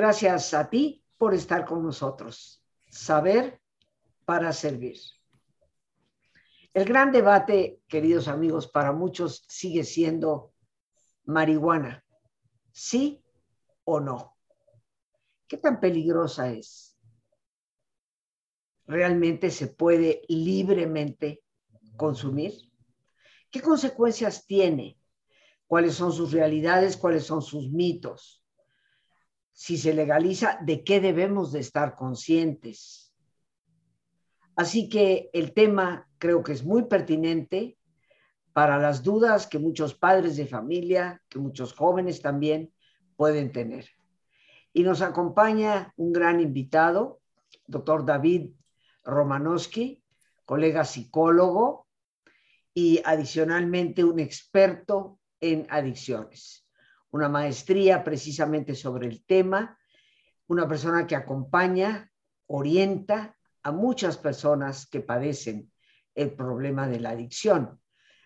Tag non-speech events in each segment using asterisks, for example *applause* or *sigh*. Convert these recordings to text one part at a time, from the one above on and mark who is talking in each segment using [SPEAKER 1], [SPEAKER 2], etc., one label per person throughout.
[SPEAKER 1] Gracias a ti por estar con nosotros. Saber para servir. El gran debate, queridos amigos, para muchos sigue siendo marihuana. ¿Sí o no? ¿Qué tan peligrosa es? ¿Realmente se puede libremente consumir? ¿Qué consecuencias tiene? ¿Cuáles son sus realidades? ¿Cuáles son sus mitos? Si se legaliza, ¿de qué debemos de estar conscientes? Así que el tema creo que es muy pertinente para las dudas que muchos padres de familia, que muchos jóvenes también pueden tener. Y nos acompaña un gran invitado, doctor David Romanowski, colega psicólogo y adicionalmente un experto en adicciones. Una maestría precisamente sobre el tema, una persona que acompaña, orienta a muchas personas que padecen el problema de la adicción.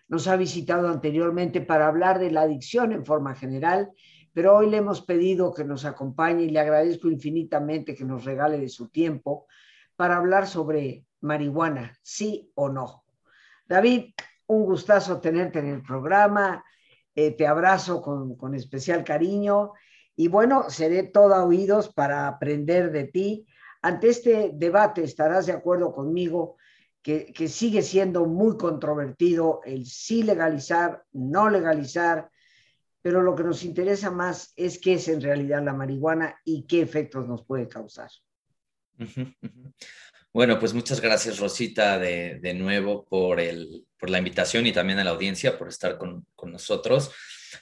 [SPEAKER 1] Nos ha visitado anteriormente para hablar de la adicción en forma general, pero hoy le hemos pedido que nos acompañe y le agradezco infinitamente que nos regale de su tiempo para hablar sobre marihuana, sí o no. David, un gustazo tenerte en el programa, eh, te abrazo con, con, especial cariño y bueno, seré toda oídos para aprender de ti. Ante este debate estarás de acuerdo conmigo que, que sigue siendo muy controvertido el sí legalizar, no legalizar, pero lo que nos interesa más es qué es en realidad la marihuana y qué efectos nos puede causar.
[SPEAKER 2] Bueno, pues muchas gracias Rosita de, de nuevo por, el, por, la invitación y también a la audiencia por estar con, con nosotros.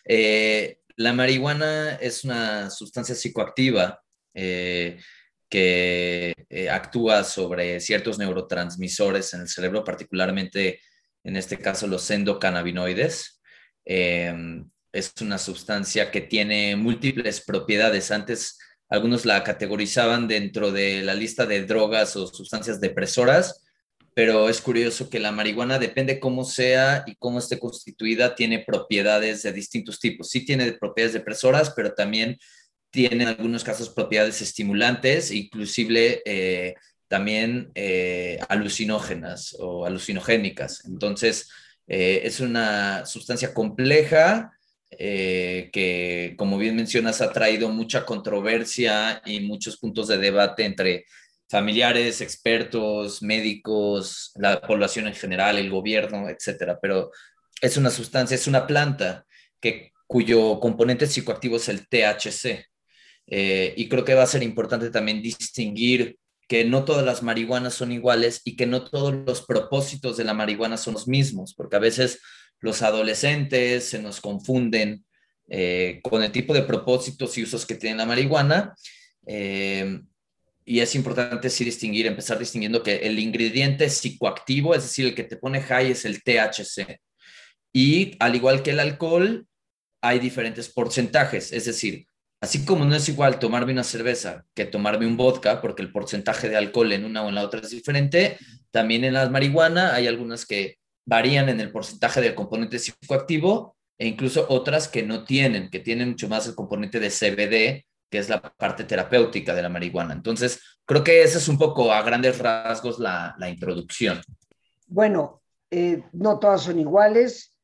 [SPEAKER 2] Eh, la marihuana es una sustancia psicoactiva eh, que eh, actúa sobre ciertos neurotransmisores en el cerebro, particularmente en este caso los endocannabinoides. Eh, es una sustancia que tiene múltiples propiedades. Antes algunos la categorizaban dentro de la lista de drogas o sustancias depresoras, pero es curioso que la marihuana, depende cómo sea y cómo esté constituida, tiene propiedades de distintos tipos. Sí tiene propiedades depresoras, pero también tiene en algunos casos propiedades estimulantes, inclusive eh, también eh, alucinógenas o alucinogénicas. Entonces, eh, es una sustancia compleja que, como bien mencionas, ha traído mucha controversia y muchos puntos de debate entre familiares, expertos, médicos, la población en general, el gobierno, etcétera. Pero es una sustancia, es una planta que, cuyo componente psicoactivo es el THC. Eh, y creo que va a ser importante también distinguir que no todas las marihuanas son iguales y que no todos los propósitos de la marihuana son los mismos, porque a veces los adolescentes se nos confunden eh, con el tipo de propósitos y usos que tiene la marihuana. Eh, y es importante sí distinguir, empezar distinguiendo que el ingrediente psicoactivo, es decir, el que te pone high es el THC. Y al igual que el alcohol, hay diferentes porcentajes, es decir, Así como no es igual tomarme una cerveza que tomarme un vodka, porque el porcentaje de alcohol en una o en la otra es diferente, también en la marihuana hay algunas que varían en el porcentaje del componente psicoactivo e incluso otras que no tienen, que tienen mucho más el componente de CBD, que es la parte terapéutica de la marihuana. Entonces, creo que esa es un poco a grandes rasgos la, introducción.
[SPEAKER 1] Bueno, eh, no todas son iguales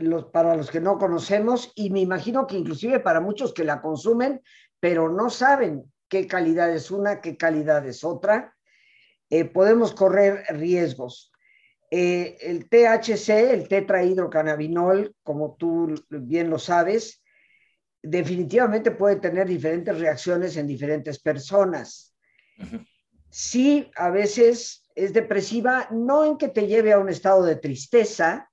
[SPEAKER 1] los, para los que no conocemos y me imagino que inclusive para muchos que la consumen, pero no saben qué calidad es una, qué calidad es otra, eh, podemos correr riesgos. Eh, el THC, el tetrahidrocannabinol, como tú bien lo sabes, definitivamente puede tener diferentes reacciones en diferentes personas. Sí, a veces es depresiva, no en que te lleve a un estado de tristeza,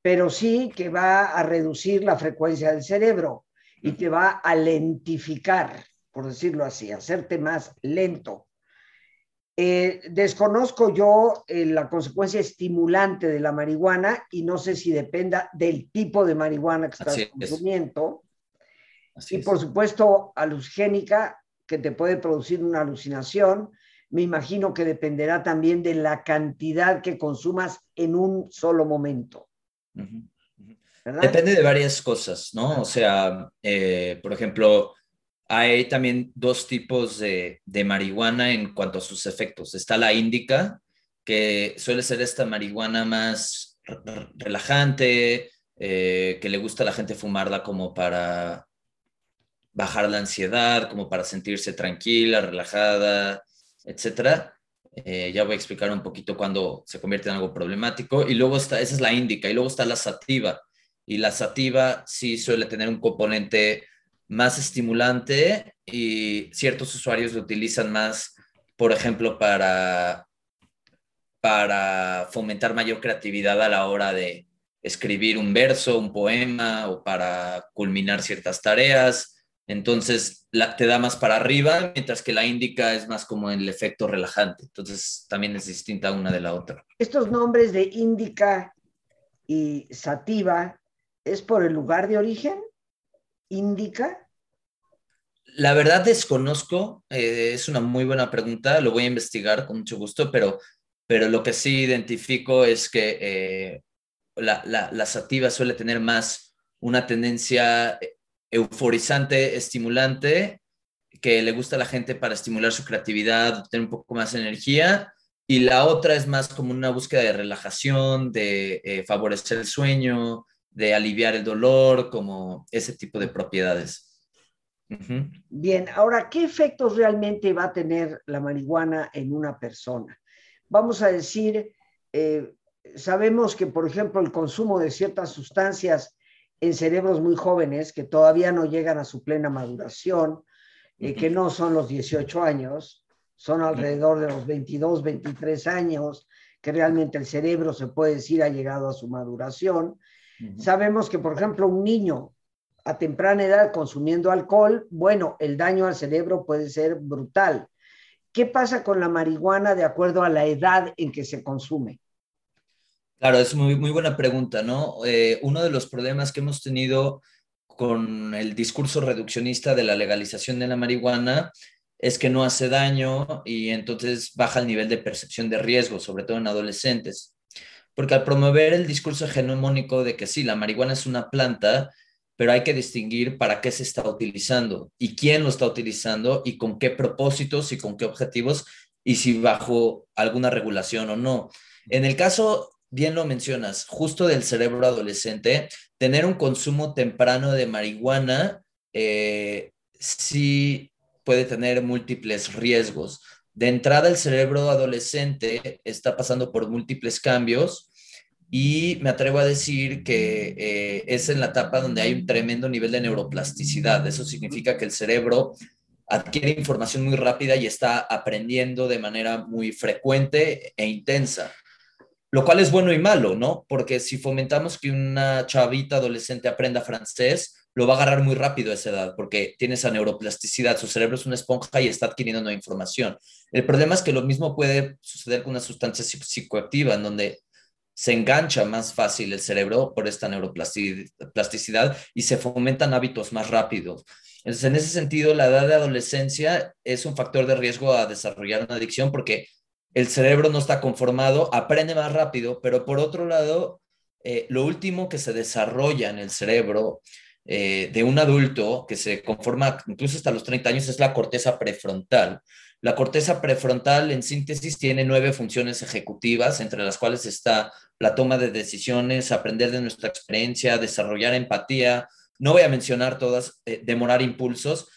[SPEAKER 1] pero sí que va a reducir la frecuencia del cerebro y te va a lentificar, por decirlo así, hacerte más lento. Eh, desconozco yo eh, la consecuencia estimulante de la marihuana y no sé si dependa del tipo de marihuana que estás consumiendo. y por supuesto, alucénica, que te puede producir una alucinación. Me imagino que dependerá también de la cantidad que consumas en un solo momento.
[SPEAKER 2] Depende de varias cosas, ¿no? O sea, eh, por ejemplo, hay también dos tipos de, marihuana en cuanto a sus efectos. Está la índica, que suele ser esta marihuana más relajante, eh, que le gusta a la gente fumarla como para bajar la ansiedad, como para sentirse tranquila, relajada, etc. Eh, ya voy a explicar un poquito cuando se convierte en algo problemático. Y luego está, esa es la índica, y luego está la sativa. Y la sativa sí suele tener un componente más estimulante y ciertos usuarios lo utilizan más, por ejemplo, para, para fomentar mayor creatividad a la hora de escribir un verso, un poema o para culminar ciertas tareas. Entonces, la, te da más para arriba, mientras que la índica es más como el efecto relajante. Entonces, también es distinta una de la otra.
[SPEAKER 1] Estos nombres de índica y sativa, ¿es por el lugar de origen? Indica?
[SPEAKER 2] La verdad desconozco, eh, es una muy buena pregunta, lo voy a investigar con mucho gusto, pero, pero lo que sí identifico es que eh, la, la, sativa suele tener más una tendencia euforizante, estimulante, que le gusta a la gente para estimular su creatividad, tener un poco más de energía, y la otra es más como una búsqueda de relajación, de eh, favorecer el sueño, de aliviar el dolor, como ese tipo de propiedades.
[SPEAKER 1] Bien, ahora, ¿qué efectos realmente va a tener la marihuana en una persona? Vamos a decir, eh, sabemos que, por ejemplo, el consumo de ciertas sustancias en cerebros muy jóvenes que todavía no llegan a su plena maduración, eh, que no son los 18 años, son alrededor de los 22, 23 años, que realmente el cerebro se puede decir ha llegado a su maduración, Sabemos que, por ejemplo, un niño a temprana edad consumiendo alcohol, bueno, el daño al cerebro puede ser brutal. ¿Qué pasa con la marihuana de acuerdo a la edad en que se consume?
[SPEAKER 2] Claro, es muy, muy buena pregunta, ¿no? Eh, uno de los problemas que hemos tenido con el discurso reduccionista de la legalización de la marihuana es que no hace daño y entonces baja el nivel de percepción de riesgo, sobre todo en adolescentes. Porque al promover el discurso hegemónico de que sí, la marihuana es una planta, pero hay que distinguir para qué se está utilizando y quién lo está utilizando y con qué propósitos y con qué objetivos y si bajo alguna regulación o no. En el caso, bien lo mencionas, justo del cerebro adolescente, tener un consumo temprano de marihuana eh, sí puede tener múltiples riesgos. De entrada, el cerebro adolescente está pasando por múltiples cambios y me atrevo a decir que eh, es en la etapa donde hay un tremendo nivel de neuroplasticidad. Eso significa que el cerebro adquiere información muy rápida y está aprendiendo de manera muy frecuente e intensa. Lo cual es bueno y malo, ¿no? Porque si fomentamos que una chavita adolescente aprenda francés, lo va a agarrar muy rápido a esa edad, porque tiene esa neuroplasticidad, su cerebro es una esponja y está adquiriendo nueva información. El problema es que lo mismo puede suceder con una sustancia psicoactiva, en donde se engancha más fácil el cerebro por esta neuroplasticidad y se fomentan hábitos más rápidos. Entonces, en ese sentido, la edad de adolescencia es un factor de riesgo a desarrollar una adicción porque el cerebro no está conformado, aprende más rápido, pero por otro lado, eh, lo último que se desarrolla en el cerebro eh, de un adulto que se conforma incluso hasta los 30 años es la corteza prefrontal. La corteza prefrontal, en síntesis, tiene nueve funciones ejecutivas, entre las cuales está la toma de decisiones, aprender de nuestra experiencia, desarrollar empatía. No voy a mencionar todas, eh, demorar impulsos.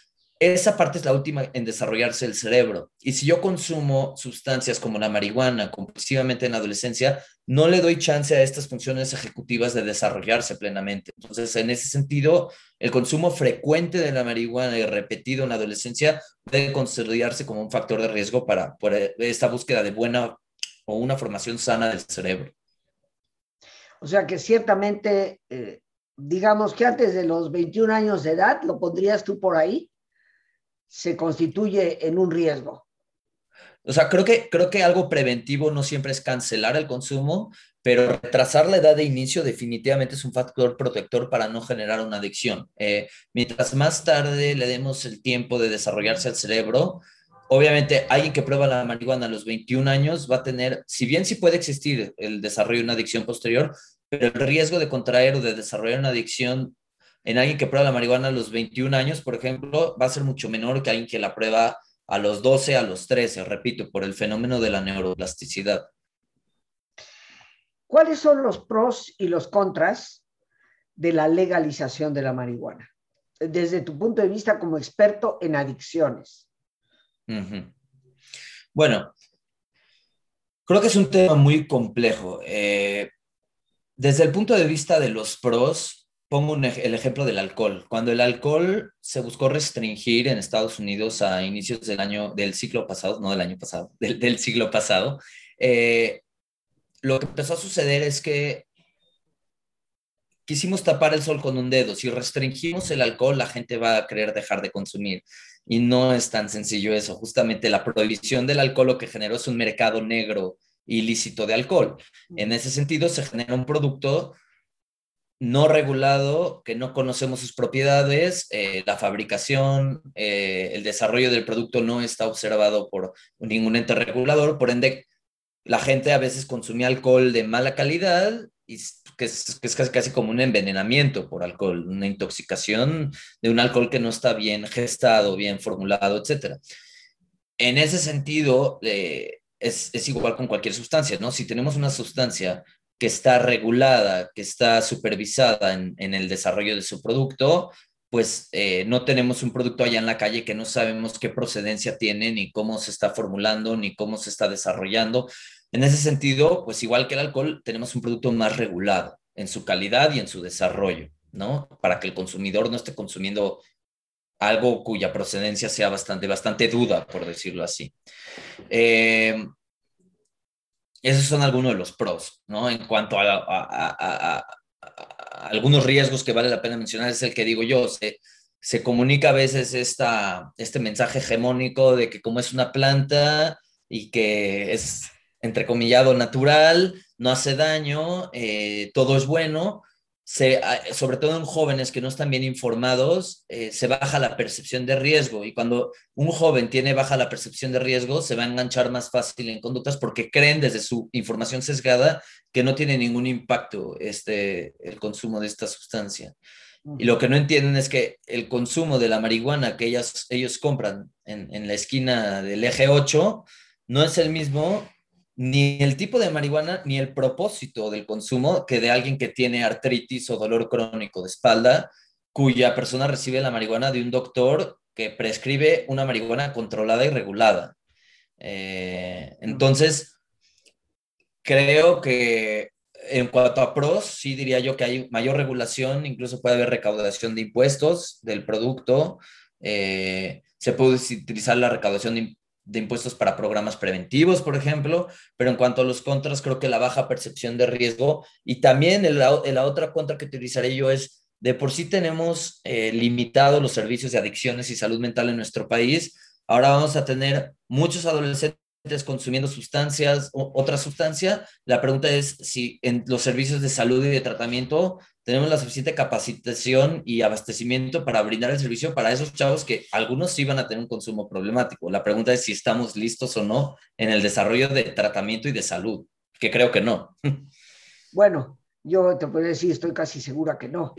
[SPEAKER 2] Esa parte es la última en desarrollarse el cerebro. Y si yo consumo sustancias como la marihuana compulsivamente en la adolescencia, no le doy chance a estas funciones ejecutivas de desarrollarse plenamente. Entonces, en ese sentido, el consumo frecuente de la marihuana y repetido en la adolescencia debe considerarse como un factor de riesgo para, esta búsqueda de buena o una formación sana del cerebro.
[SPEAKER 1] O sea que ciertamente, eh, digamos que antes de los 21 años de edad, lo pondrías tú por ahí, se constituye en un riesgo.
[SPEAKER 2] O sea, creo que, creo que algo preventivo no siempre es cancelar el consumo, pero retrasar la edad de inicio definitivamente es un factor protector para no generar una adicción. Eh, mientras más tarde le demos el tiempo de desarrollarse al cerebro, obviamente alguien que prueba la marihuana a los 21 años va a tener, si bien sí puede existir el desarrollo de una adicción posterior, pero el riesgo de contraer o de desarrollar una adicción en alguien que prueba la marihuana a los 21 años, por ejemplo, va a ser mucho menor que alguien que la prueba a los 12, a los 13, repito, por el fenómeno de la neuroplasticidad.
[SPEAKER 1] ¿Cuáles son los pros y los contras de la legalización de la marihuana? Desde tu punto de vista como experto en adicciones.
[SPEAKER 2] Bueno, creo que es un tema muy complejo. Eh, desde el punto de vista de los pros, pongo el ejemplo del alcohol. Cuando el alcohol se buscó restringir en Estados Unidos a inicios del año, del siglo pasado, no del año pasado, *laughs* del, siglo pasado, eh, lo que empezó a suceder es que quisimos tapar el sol con un dedo. Si restringimos el alcohol, la gente va a querer dejar de consumir. Y no es tan sencillo eso. Justamente la prohibición del alcohol lo que generó es un mercado negro ilícito de alcohol. En ese sentido, se genera un producto no regulado, que no conocemos sus propiedades, eh, la fabricación, eh, el desarrollo del producto no está observado por ningún ente regulador, por ende, la gente a veces consumía alcohol de mala calidad y que es, que es casi, casi, como un envenenamiento por alcohol, una intoxicación de un alcohol que no está bien gestado, bien formulado, etc. En ese sentido, eh, es, es, igual con cualquier sustancia, ¿no? Si tenemos una sustancia que está regulada, que está supervisada en, el desarrollo de su producto, pues eh, no tenemos un producto allá en la calle que no sabemos qué procedencia tiene, ni cómo se está formulando, ni cómo se está desarrollando. En ese sentido, pues igual que el alcohol, tenemos un producto más regulado en su calidad y en su desarrollo, ¿no? Para que el consumidor no esté consumiendo algo cuya procedencia sea bastante, bastante duda, por decirlo así. Eh, esos son algunos de los pros, ¿no? En cuanto a, algunos riesgos que vale la pena mencionar, es el que digo yo, se, se comunica a veces esta, este mensaje hegemónico de que como es una planta y que es, entrecomillado, natural, no hace daño, eh, todo es bueno, sobre todo en jóvenes que no están bien informados, eh, se baja la percepción de riesgo y cuando un joven tiene baja la percepción de riesgo, se va a enganchar más fácil en conductas porque creen desde su información sesgada que no tiene ningún impacto este, el consumo de esta sustancia. Y lo que no entienden es que el consumo de la marihuana que ellas, ellos compran en, en la esquina del eje 8 no es el mismo ni el tipo de marihuana ni el propósito del consumo que de alguien que tiene artritis o dolor crónico de espalda, cuya persona recibe la marihuana de un doctor que prescribe una marihuana controlada y regulada. Eh, entonces, creo que en cuanto a pros, sí diría yo que hay mayor regulación, incluso puede haber recaudación de impuestos del producto, eh, se puede utilizar la recaudación de, de impuestos para programas preventivos, por ejemplo, pero en cuanto a los contras, creo que la baja percepción de riesgo y también la otra contra que utilizaré yo es, de por sí tenemos eh, limitados los servicios de adicciones y salud mental en nuestro país, ahora vamos a tener muchos adolescentes consumiendo sustancias, o, otra sustancia. La pregunta es si en los servicios de salud y de tratamiento tenemos la suficiente capacitación y abastecimiento para brindar el servicio para esos chavos que algunos sí van a tener un consumo problemático. La pregunta es si estamos listos o no en el desarrollo de tratamiento y de salud, que creo que no. *laughs*
[SPEAKER 1] Bueno, yo te puedo decir, estoy casi segura que no,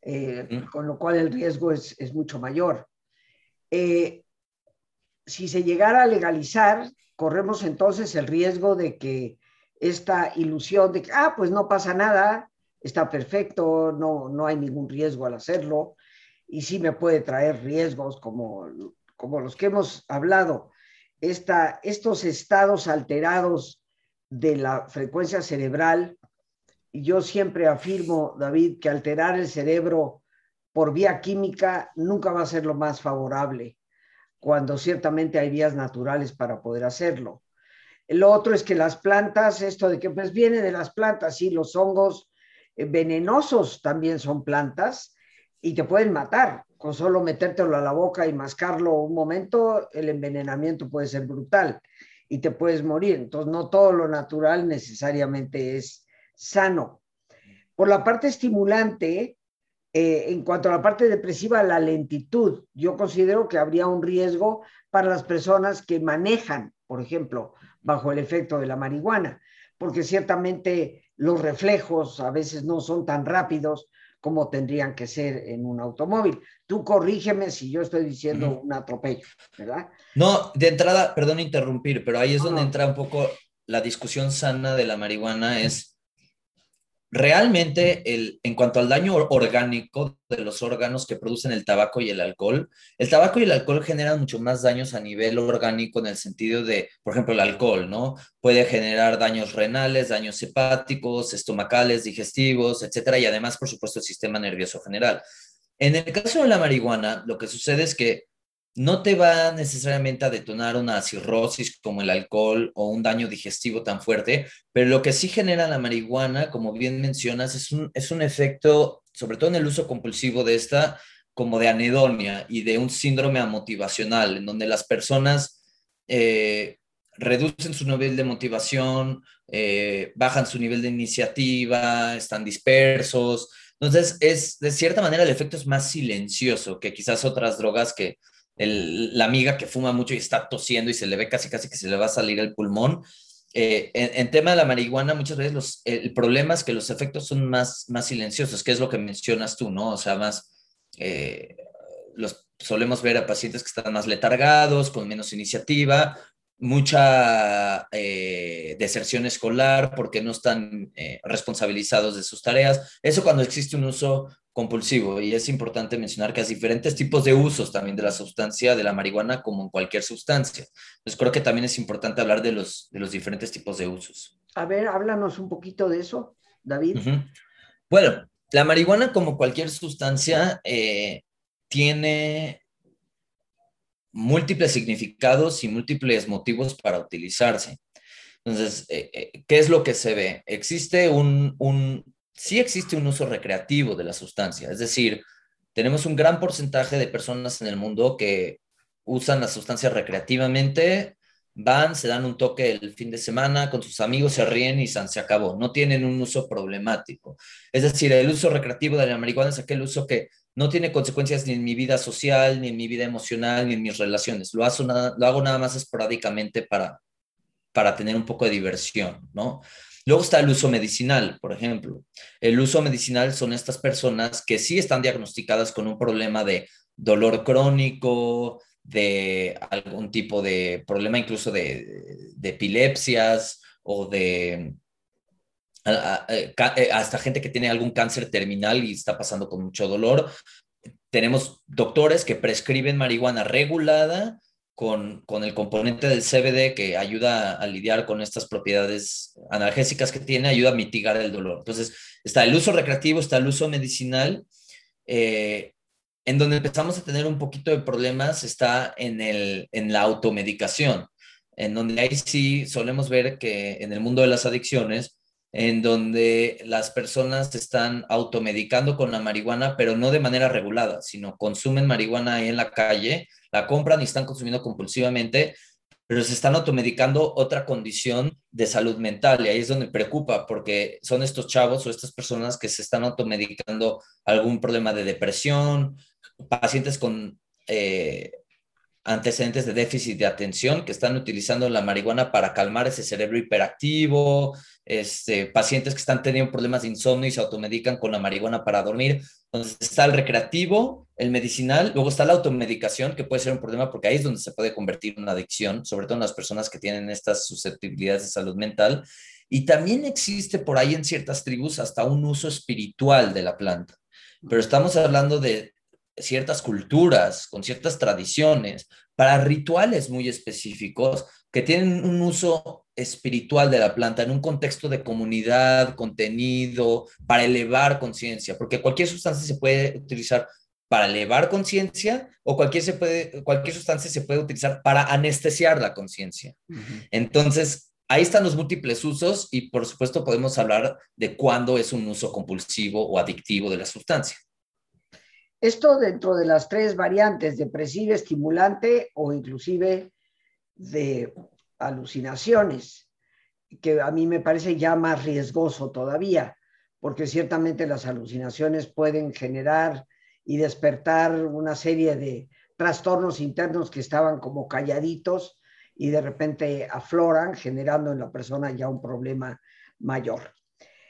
[SPEAKER 1] eh, con lo cual el riesgo es, es mucho mayor. Eh, si se llegara a legalizar, corremos entonces el riesgo de que esta ilusión de que, ah, pues no pasa nada, está perfecto, no, no hay ningún riesgo al hacerlo, y sí me puede traer riesgos como, como los que hemos hablado, esta, estos estados alterados de la frecuencia cerebral. Yo siempre afirmo, David, que alterar el cerebro por vía química nunca va a ser lo más favorable cuando ciertamente hay vías naturales para poder hacerlo. Lo otro es que las plantas, esto de que pues viene de las plantas, sí, los hongos eh, venenosos también son plantas y te pueden matar. Con solo metértelo a la boca y mascarlo un momento, el envenenamiento puede ser brutal y te puedes morir. Entonces, no todo lo natural necesariamente es sano. Por la parte estimulante, eh, en cuanto a la parte depresiva, la lentitud, yo considero que habría un riesgo para las personas que manejan, por ejemplo, bajo el efecto de la marihuana, porque ciertamente los reflejos a veces no son tan rápidos como tendrían que ser en un automóvil. Tú corrígeme si yo estoy diciendo un atropello, ¿verdad?
[SPEAKER 2] No, de entrada, perdón interrumpir, pero ahí es donde entra un poco la discusión sana de la marihuana, es realmente el, en cuanto al daño orgánico de los órganos que producen el tabaco y el alcohol, el tabaco y el alcohol generan mucho más daños a nivel orgánico en el sentido de, por ejemplo, el alcohol, ¿no? Puede generar daños renales, daños hepáticos, estomacales, digestivos, etcétera, y además, por supuesto, el sistema nervioso general. En el caso de la marihuana, lo que sucede es que no te va necesariamente a detonar una cirrosis como el alcohol o un daño digestivo tan fuerte, pero lo que sí genera la marihuana, como bien mencionas, es un, es un efecto, sobre todo en el uso compulsivo de esta, como de anedonia y de un síndrome amotivacional, en donde las personas eh, reducen su nivel de motivación, eh, bajan su nivel de iniciativa, están dispersos. Entonces, es de cierta manera el efecto es más silencioso que quizás otras drogas que la amiga que fuma mucho y está tosiendo y se le ve casi casi que se le va a salir el pulmón. Eh, en, tema de la marihuana, muchas veces los, el problema es que los efectos son más, más silenciosos, que es lo que mencionas tú, ¿no? O sea, más, eh, los solemos ver a pacientes que están más letargados, con menos iniciativa, mucha eh, deserción escolar porque no están responsabilizados de sus tareas. Eso cuando existe un uso compulsivo y es importante mencionar que hay diferentes tipos de usos también de la sustancia de la marihuana como en cualquier sustancia. Entonces creo que también es importante hablar de los, de los diferentes tipos de usos.
[SPEAKER 1] A ver, háblanos un poquito de eso, David.
[SPEAKER 2] Bueno, la marihuana como cualquier sustancia eh, tiene múltiples significados y múltiples motivos para utilizarse. Entonces, eh, eh, ¿qué es lo que se ve? Existe un, un, sí existe un uso recreativo de la sustancia, es decir, tenemos un gran porcentaje de personas en el mundo que usan la sustancia recreativamente, van, se dan un toque el fin de semana con sus amigos, se ríen y se acabó. No tienen un uso problemático. Es decir, el uso recreativo de la marihuana es aquel uso que no tiene consecuencias ni en mi vida social, ni en mi vida emocional, ni en mis relaciones. Lo, hago nada, lo hago nada más esporádicamente para, para tener un poco de diversión, ¿no? Luego está el uso medicinal, por ejemplo. El uso medicinal son estas personas que sí están diagnosticadas con un problema de dolor crónico, de algún tipo de problema incluso de, epilepsias o de eh, eh, hasta gente que tiene algún cáncer terminal y está pasando con mucho dolor. Tenemos doctores que prescriben marihuana regulada con, con, el componente del CBD que ayuda a lidiar con estas propiedades analgésicas que tiene, ayuda a mitigar el dolor. Entonces, está el uso recreativo, está el uso medicinal. Eh, en donde empezamos a tener un poquito de problemas está en, el, en la automedicación, en donde ahí sí solemos ver que en el mundo de las adicciones, en donde las personas están automedicando con la marihuana, pero no de manera regulada, sino consumen marihuana ahí en la calle, la compran y están consumiendo compulsivamente, pero se están automedicando otra condición de salud mental y ahí es donde preocupa porque son estos chavos o estas personas que se están automedicando algún problema de depresión, pacientes con eh, antecedentes de déficit de atención que están utilizando la marihuana para calmar ese cerebro hiperactivo, este, pacientes que están teniendo problemas de insomnio y se automedican con la marihuana para dormir. Entonces está el recreativo, el medicinal, luego está la automedicación, que puede ser un problema porque ahí es donde se puede convertir en una adicción, sobre todo en las personas que tienen estas susceptibilidades de salud mental. Y también existe por ahí en ciertas tribus hasta un uso espiritual de la planta. Pero estamos hablando de ciertas culturas, con ciertas tradiciones, para rituales muy específicos que tienen un uso espiritual de la planta en un contexto de comunidad, contenido, para elevar conciencia, porque cualquier sustancia se puede utilizar para elevar conciencia o cualquier, se puede, cualquier sustancia se puede utilizar para anestesiar la conciencia. Entonces, ahí están los múltiples usos y por supuesto podemos hablar de cuándo es un uso compulsivo o adictivo de la sustancia.
[SPEAKER 1] Esto dentro de las tres variantes, depresiva, estimulante o inclusive de alucinaciones, que a mí me parece ya más riesgoso todavía, porque ciertamente las alucinaciones pueden generar y despertar una serie de trastornos internos que estaban como calladitos y de repente afloran, generando en la persona ya un problema mayor.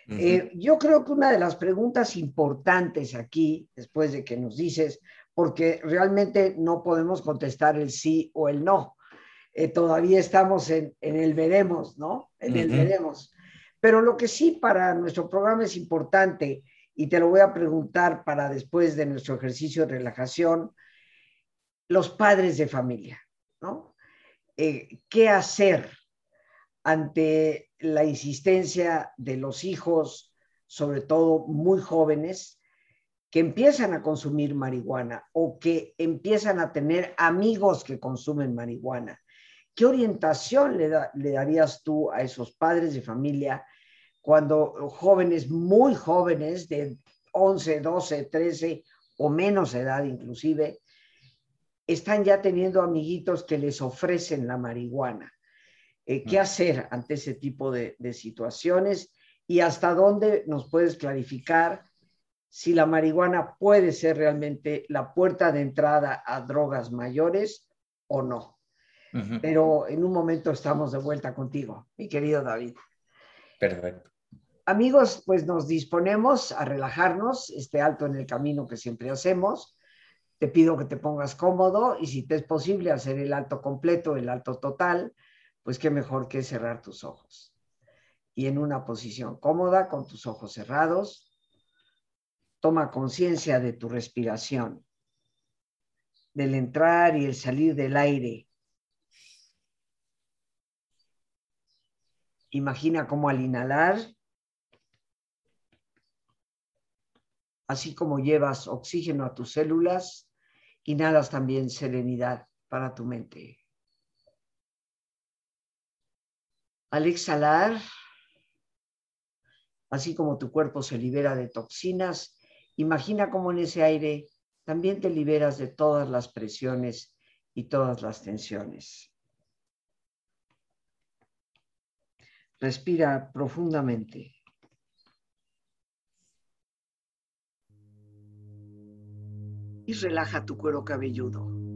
[SPEAKER 1] Eh, yo creo que una de las preguntas importantes aquí, después de que nos dices, porque realmente no podemos contestar el sí o el no, eh, todavía estamos en, el veremos, ¿no? En el veremos. Pero lo que sí para nuestro programa es importante, y te lo voy a preguntar para después de nuestro ejercicio de relajación, los padres de familia, ¿no? Eh, ¿Qué hacer ante la insistencia de los hijos, sobre todo muy jóvenes, que empiezan a consumir marihuana o que empiezan a tener amigos que consumen marihuana? ¿Qué orientación le, darías tú a esos padres de familia cuando jóvenes, muy jóvenes, de 11, 12, 13 o menos edad inclusive, están ya teniendo amiguitos que les ofrecen la marihuana? Eh, ¿Qué mm. hacer ante ese tipo de, de situaciones? ¿Y hasta dónde nos puedes clarificar si la marihuana puede ser realmente la puerta de entrada a drogas mayores o no? pero en un momento estamos de vuelta contigo, mi querido David.
[SPEAKER 2] Perfecto.
[SPEAKER 1] Amigos, pues nos disponemos a relajarnos, este alto en el camino que siempre hacemos. Te pido que te pongas cómodo y si te es posible hacer el alto completo, el alto total, pues qué mejor que cerrar tus ojos. Y en una posición cómoda, con tus ojos cerrados, toma conciencia de tu respiración, del entrar y el salir del aire Imagina cómo al inhalar, así como llevas oxígeno a tus células, inhalas también serenidad para tu mente. Al exhalar, así como tu cuerpo se libera de toxinas, imagina cómo en ese aire también te liberas de todas las presiones y todas las tensiones. Respira profundamente. Y relaja tu cuero cabelludo.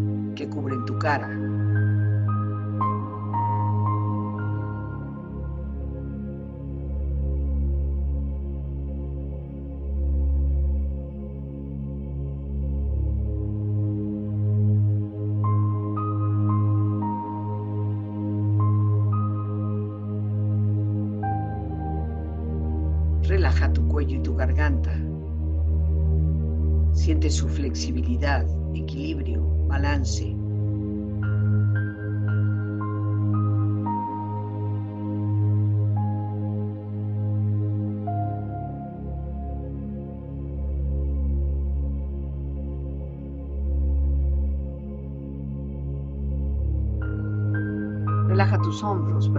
[SPEAKER 1] que cubren tu cara.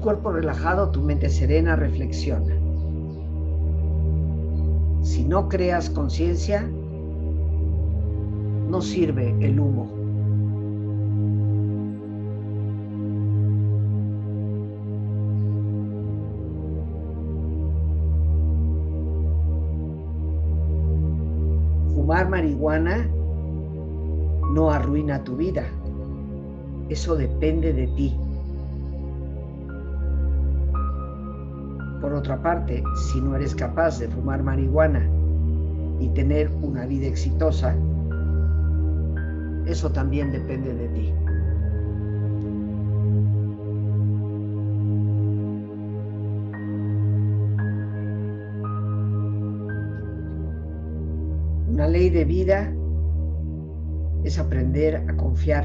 [SPEAKER 1] Cuerpo relajado, tu mente serena reflexiona. Si no creas conciencia, no sirve el humo. Fumar marihuana no arruina tu vida. Eso depende de ti. Otra parte, si no eres capaz de fumar marihuana y tener una vida exitosa, eso también depende de ti. Una ley de vida es aprender a confiar,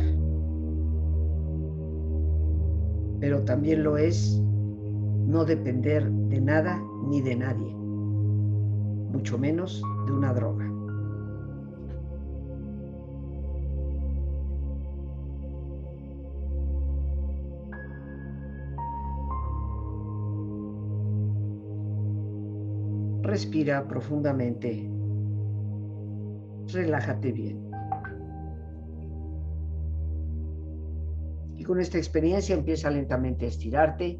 [SPEAKER 1] pero también lo es no depender de nada ni de nadie, mucho menos de una droga. Respira profundamente. Relájate bien. Y con esta experiencia empieza lentamente a estirarte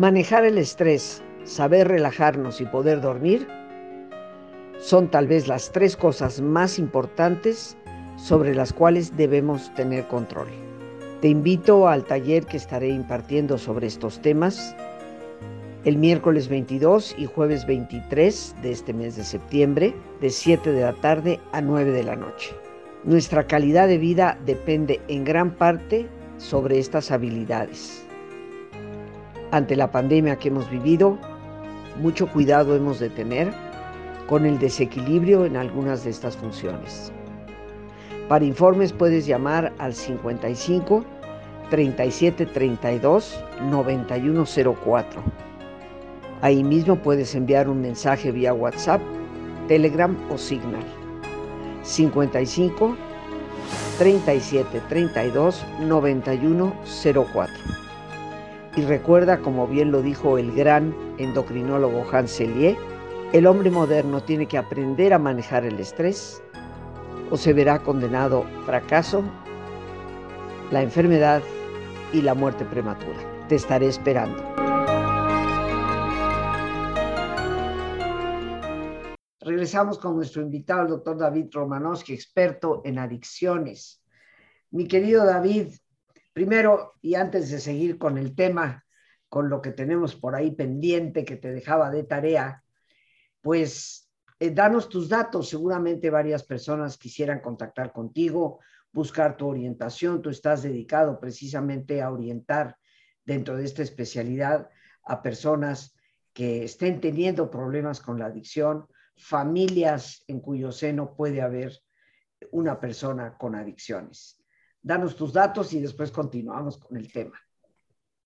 [SPEAKER 1] Manejar el estrés, saber relajarnos y poder dormir son tal vez las tres cosas más importantes sobre las cuales debemos tener control. Te invito al taller que estaré impartiendo sobre estos temas el miércoles 22 y jueves 23 de este mes de septiembre, de 7 de la tarde a 9 de la noche. Nuestra calidad de vida depende en gran parte sobre estas habilidades. Ante la pandemia que hemos vivido, mucho cuidado hemos de tener con el desequilibrio en algunas de estas funciones. Para informes puedes llamar al 55 37 32 9104. Ahí mismo puedes enviar un mensaje vía WhatsApp, Telegram o Signal. 55 37 32 91 04. Y recuerda, como bien lo dijo el gran endocrinólogo Hans Selye, el hombre moderno tiene que aprender a manejar el estrés o se verá condenado fracaso, la enfermedad y la muerte prematura. Te estaré esperando. Regresamos con nuestro invitado, el doctor David Romanowski, experto en adicciones. Mi querido David, primero y antes de seguir con el tema, con lo que tenemos por ahí pendiente que te dejaba de tarea, pues eh, danos tus datos. Seguramente varias personas quisieran contactar contigo, buscar tu orientación. Tú estás dedicado precisamente a orientar dentro de esta especialidad a personas que estén teniendo problemas con la adicción familias en cuyo seno puede haber una persona con adicciones. Danos tus datos y después continuamos con el tema.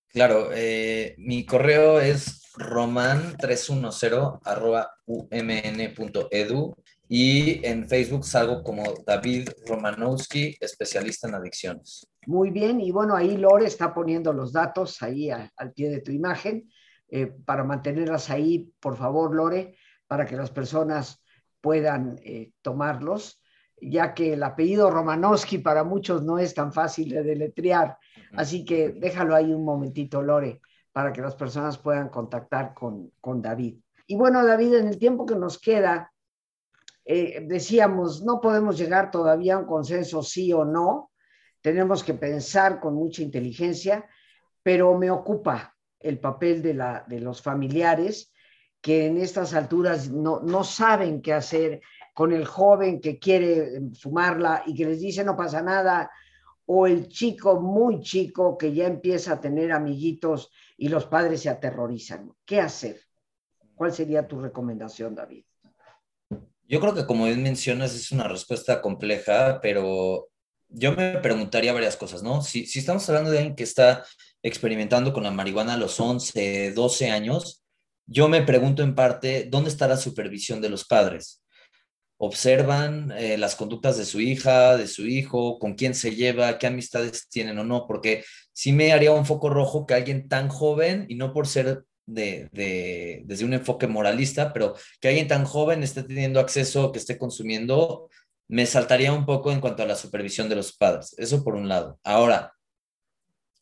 [SPEAKER 2] Claro, eh, mi correo es roman310 umn.edu y en Facebook salgo como David Romanowski, especialista en adicciones.
[SPEAKER 1] Muy bien, y bueno, ahí Lore está poniendo los datos ahí al, pie de tu imagen. Eh, para mantenerlas ahí, por favor, Lore, para que las personas puedan eh, tomarlos, ya que el apellido Romanowski para muchos no es tan fácil de deletrear. Así que déjalo ahí un momentito, Lore, para que las personas puedan contactar con, con David. Y bueno, David, en el tiempo que nos queda, eh, decíamos, no podemos llegar todavía a un consenso sí o no, tenemos que pensar con mucha inteligencia, pero me ocupa el papel de, la, de los familiares que en estas alturas no, no saben qué hacer con el joven que quiere fumarla y que les dice no pasa nada, o el chico muy chico que ya empieza a tener amiguitos y los padres se aterrorizan. ¿Qué hacer? ¿Cuál sería tu recomendación, David?
[SPEAKER 2] Yo creo que como bien mencionas es una respuesta compleja, pero yo me preguntaría varias cosas, ¿no? Si, si estamos hablando de alguien que está experimentando con la marihuana a los 11, 12 años, yo me pregunto en parte, ¿dónde está la supervisión de los padres? ¿Observan eh, las conductas de su hija, de su hijo, con quién se lleva, qué amistades tienen o no? Porque sí me haría un foco rojo que alguien tan joven, y no por ser de, desde un enfoque moralista, pero que alguien tan joven esté teniendo acceso, que esté consumiendo, me saltaría un poco en cuanto a la supervisión de los padres. Eso por un lado. Ahora,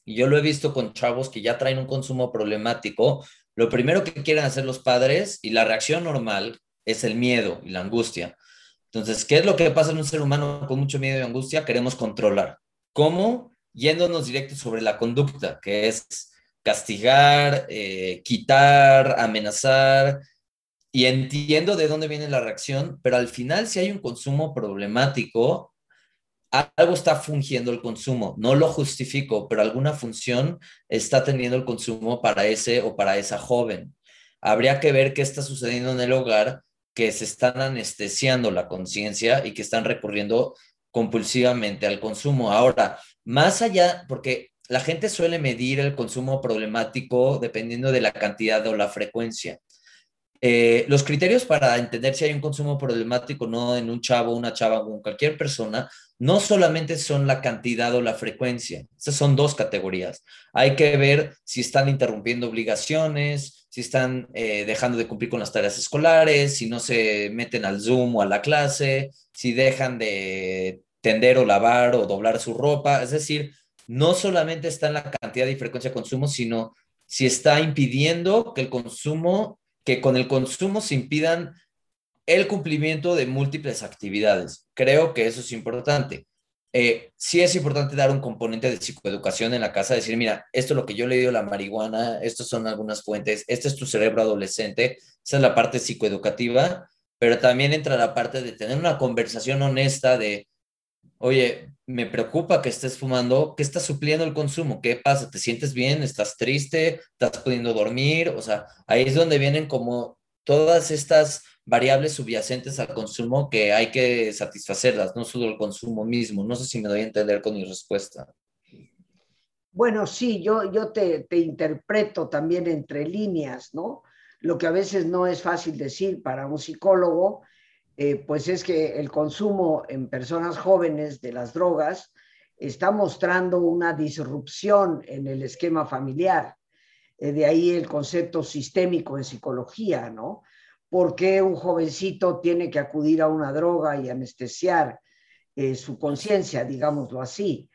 [SPEAKER 2] yo lo he visto con chavos que ya traen un consumo problemático, lo primero que quieren hacer los padres y la reacción normal es el miedo y la angustia. Entonces, ¿qué es lo que pasa en un ser humano con mucho miedo y angustia? Queremos controlar. ¿Cómo? Yéndonos directo sobre la conducta, que es castigar, eh, quitar, amenazar. Y entiendo de dónde viene la reacción, pero al final si hay un consumo problemático, algo está fungiendo el consumo. No lo justifico, pero alguna función está teniendo el consumo para ese o para esa joven. Habría que ver qué está sucediendo en el hogar, que se están anestesiando la conciencia y que están recurriendo compulsivamente al consumo. Ahora, más allá, porque la gente suele medir el consumo problemático dependiendo de la cantidad o la frecuencia. Eh, los criterios para entender si hay un consumo problemático no en un chavo, una chava o en cualquier persona no solamente son la cantidad o la frecuencia, esas son dos categorías. Hay que ver si están interrumpiendo obligaciones, si están eh, dejando de cumplir con las tareas escolares, si no se meten al Zoom o a la clase, si dejan de tender o lavar o doblar su ropa. Es decir, no solamente está en la cantidad y frecuencia de consumo, sino si está impidiendo que el consumo, que con el consumo se impidan el cumplimiento de múltiples actividades. Creo que eso es importante. Eh, sí es importante dar un componente de psicoeducación en la casa, decir, mira, esto es lo que yo le digo la marihuana, estas son algunas fuentes, este es tu cerebro adolescente, esa es la parte psicoeducativa, pero también entra la parte de tener una conversación honesta de oye, me preocupa que estés fumando, ¿qué está supliendo el consumo? ¿Qué pasa? ¿Te sientes bien? ¿Estás triste? ¿Estás pudiendo dormir? O sea, ahí es donde vienen como todas estas variables subyacentes al consumo que hay que satisfacerlas, no solo el consumo mismo. No sé si me doy a entender con mi respuesta.
[SPEAKER 1] Bueno, sí, yo, yo te, te interpreto también entre líneas, ¿no? Lo que a veces no es fácil decir para un psicólogo, eh, pues es que el consumo en personas jóvenes de las drogas está mostrando una disrupción en el esquema familiar. Eh, de ahí el concepto sistémico en psicología, ¿no? ¿Por qué un jovencito tiene que acudir a una droga y anestesiar eh, su conciencia, digámoslo así?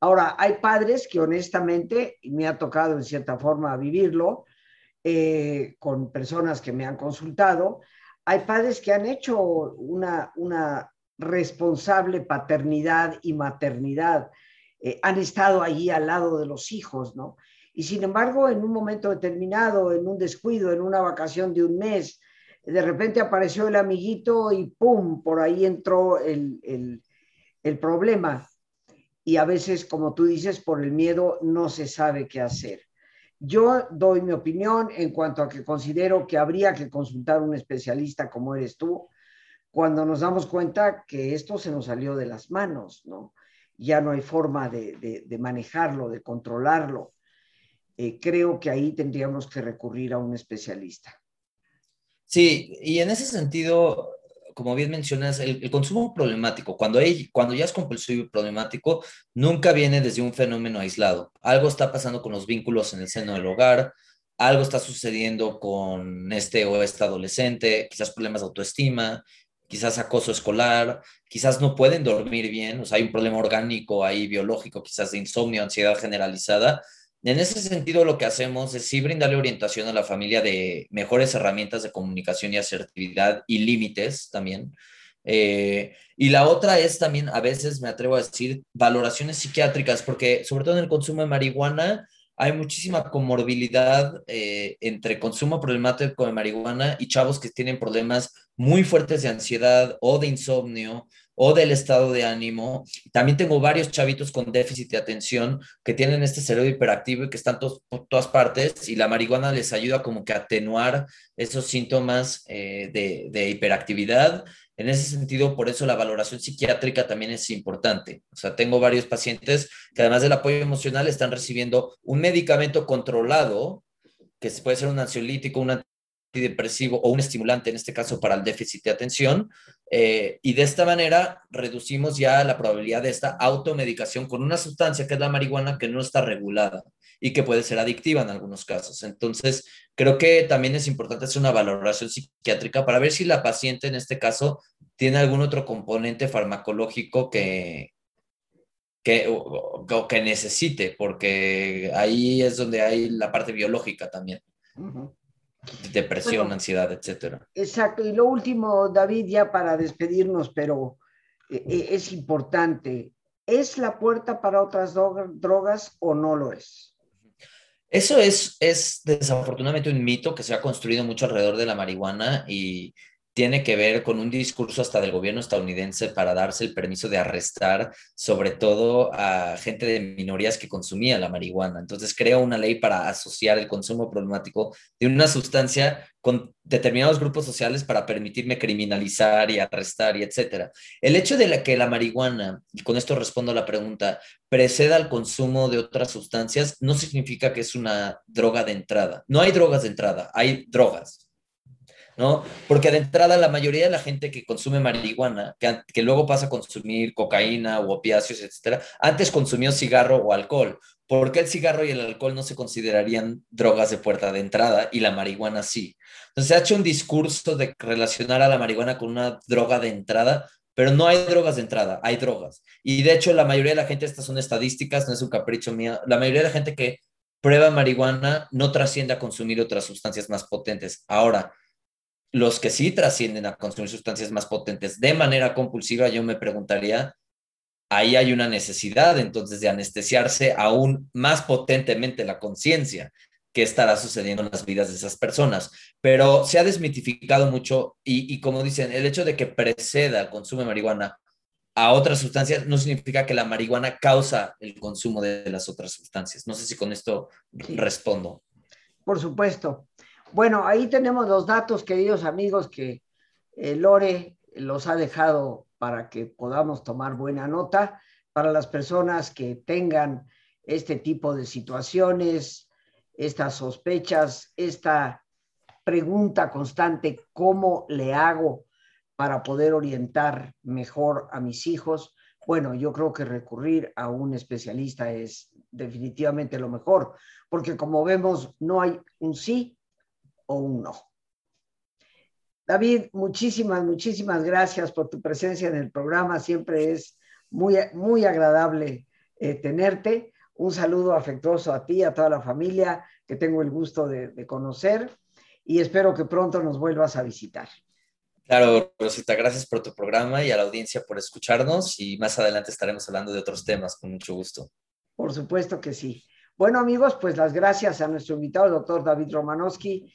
[SPEAKER 1] Ahora, hay padres que honestamente, y me ha tocado en cierta forma vivirlo, con personas que me han consultado, hay padres que han hecho una, una responsable paternidad y maternidad, eh, han estado allí al lado de los hijos, ¿no? Y sin embargo, en un momento determinado, en un descuido, en una vacación de un mes, de repente apareció el amiguito y ¡pum! Por ahí entró el, el, problema. Y a veces, como tú dices, por el miedo no se sabe qué hacer. Yo doy mi opinión en cuanto a que considero que habría que consultar a un especialista como eres tú cuando nos damos cuenta que esto se nos salió de las manos, ¿no? Ya no hay forma de, manejarlo, de controlarlo. Eh, creo que ahí tendríamos que recurrir a un especialista.
[SPEAKER 2] Sí, y en ese sentido, como bien mencionas, el, consumo problemático, cuando, hay, cuando ya es compulsivo problemático, nunca viene desde un fenómeno aislado. Algo está pasando con los vínculos en el seno del hogar, algo está sucediendo con este o esta adolescente, quizás problemas de autoestima, quizás acoso escolar, quizás no pueden dormir bien, o sea, hay un problema orgánico ahí, biológico, quizás de insomnio, ansiedad generalizada, en ese sentido, lo que hacemos es sí brindarle orientación a la familia de mejores herramientas de comunicación y asertividad y límites también. Eh, y la otra es también, a veces me atrevo a decir, valoraciones psiquiátricas, porque sobre todo en el consumo de marihuana hay muchísima comorbilidad eh, entre consumo problemático de marihuana y chavos que tienen problemas muy fuertes de ansiedad o de insomnio o del estado de ánimo. También tengo varios chavitos con déficit de atención que tienen este cerebro hiperactivo y que están por todas partes y la marihuana les ayuda como que a atenuar esos síntomas eh, de, de hiperactividad. En ese sentido, por eso la valoración psiquiátrica también es importante. O sea, tengo varios pacientes que además del apoyo emocional están recibiendo un medicamento controlado, que puede ser un ansiolítico, un antidepresivo o un estimulante, en este caso para el déficit de atención, eh, y de esta manera reducimos ya la probabilidad de esta automedicación con una sustancia que es la marihuana que no está regulada y que puede ser adictiva en algunos casos. Entonces, creo que también es importante hacer una valoración psiquiátrica para ver si la paciente en este caso tiene algún otro componente farmacológico que, que, que necesite, porque ahí es donde hay la parte biológica también depresión, ansiedad, etcétera.
[SPEAKER 1] Exacto. Y lo último, David, ya para despedirnos, pero eh, eh, es importante. ¿Es la puerta para otras drogas o no lo es?
[SPEAKER 2] Eso es, es desafortunadamente un mito que se ha construido mucho alrededor de la marihuana y tiene que ver con un discurso hasta del gobierno estadounidense para darse el permiso de arrestar sobre todo a gente de minorías que consumía la marihuana. Entonces crea una ley para asociar el consumo problemático de una sustancia con determinados grupos sociales para permitirme criminalizar y arrestar y etcétera. El hecho de que la marihuana, y con esto respondo a la pregunta, preceda al consumo de otras sustancias no significa que es una droga de entrada. No hay drogas de entrada, hay drogas ¿no? Porque de entrada la mayoría de la gente que consume marihuana, que, que luego pasa a consumir cocaína o opiáceos, etcétera, antes consumió cigarro o alcohol. ¿Por qué el cigarro y el alcohol no se considerarían drogas de puerta de entrada y la marihuana sí? Entonces se ha hecho un discurso de relacionar a la marihuana con una droga de entrada, pero no hay drogas de entrada, hay drogas. Y de hecho la mayoría de la gente, estas son estadísticas, no es un capricho mío, la mayoría de la gente que prueba marihuana no trasciende a consumir otras sustancias más potentes. Ahora, los que sí trascienden a consumir sustancias más potentes de manera compulsiva, yo me preguntaría, ahí hay una necesidad entonces de anestesiarse aún más potentemente la conciencia que estará sucediendo en las vidas de esas personas. Pero se ha desmitificado mucho y, como dicen, el hecho de que preceda el consumo de marihuana a otras sustancias, no significa que la marihuana causa el consumo de las otras sustancias. No sé si con esto respondo.
[SPEAKER 1] Por supuesto. Bueno, ahí tenemos los datos, queridos amigos, que eh, Lore los ha dejado para que podamos tomar buena nota. Para las personas que tengan este tipo de situaciones, estas sospechas, esta pregunta constante, ¿cómo le hago para poder orientar mejor a mis hijos, bueno, yo creo que recurrir a un especialista es definitivamente lo mejor, porque como vemos, no hay un sí o un no. David, muchísimas, muchísimas gracias por tu presencia en el programa. Siempre es muy, muy agradable eh, tenerte. Un saludo afectuoso a ti, a toda la familia que tengo el gusto de conocer y espero que pronto nos vuelvas a visitar.
[SPEAKER 2] Claro, Rosita, gracias por tu programa y a la audiencia por escucharnos y más adelante estaremos hablando de otros temas con mucho gusto.
[SPEAKER 1] Por supuesto que sí. Bueno, amigos, pues las gracias a nuestro invitado, el doctor David Romanowski.